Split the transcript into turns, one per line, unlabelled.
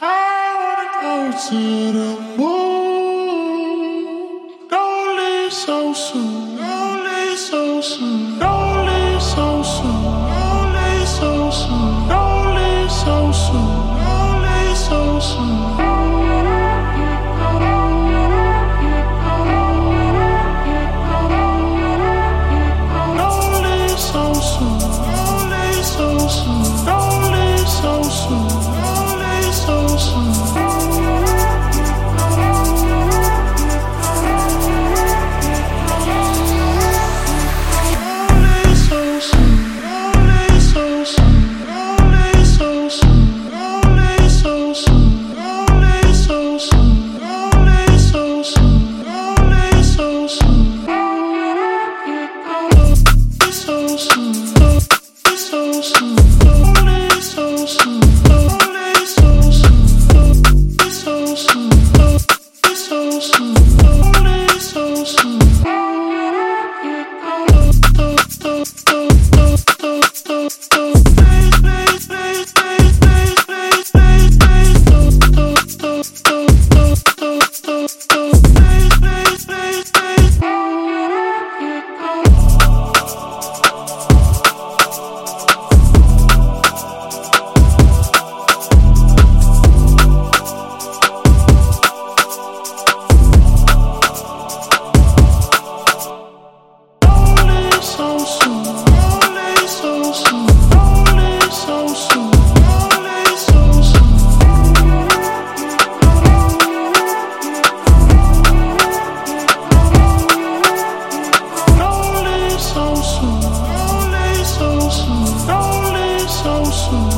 I wanna go to the moon. Don't leave so soon. Don't leave so soon. Don't Ocean.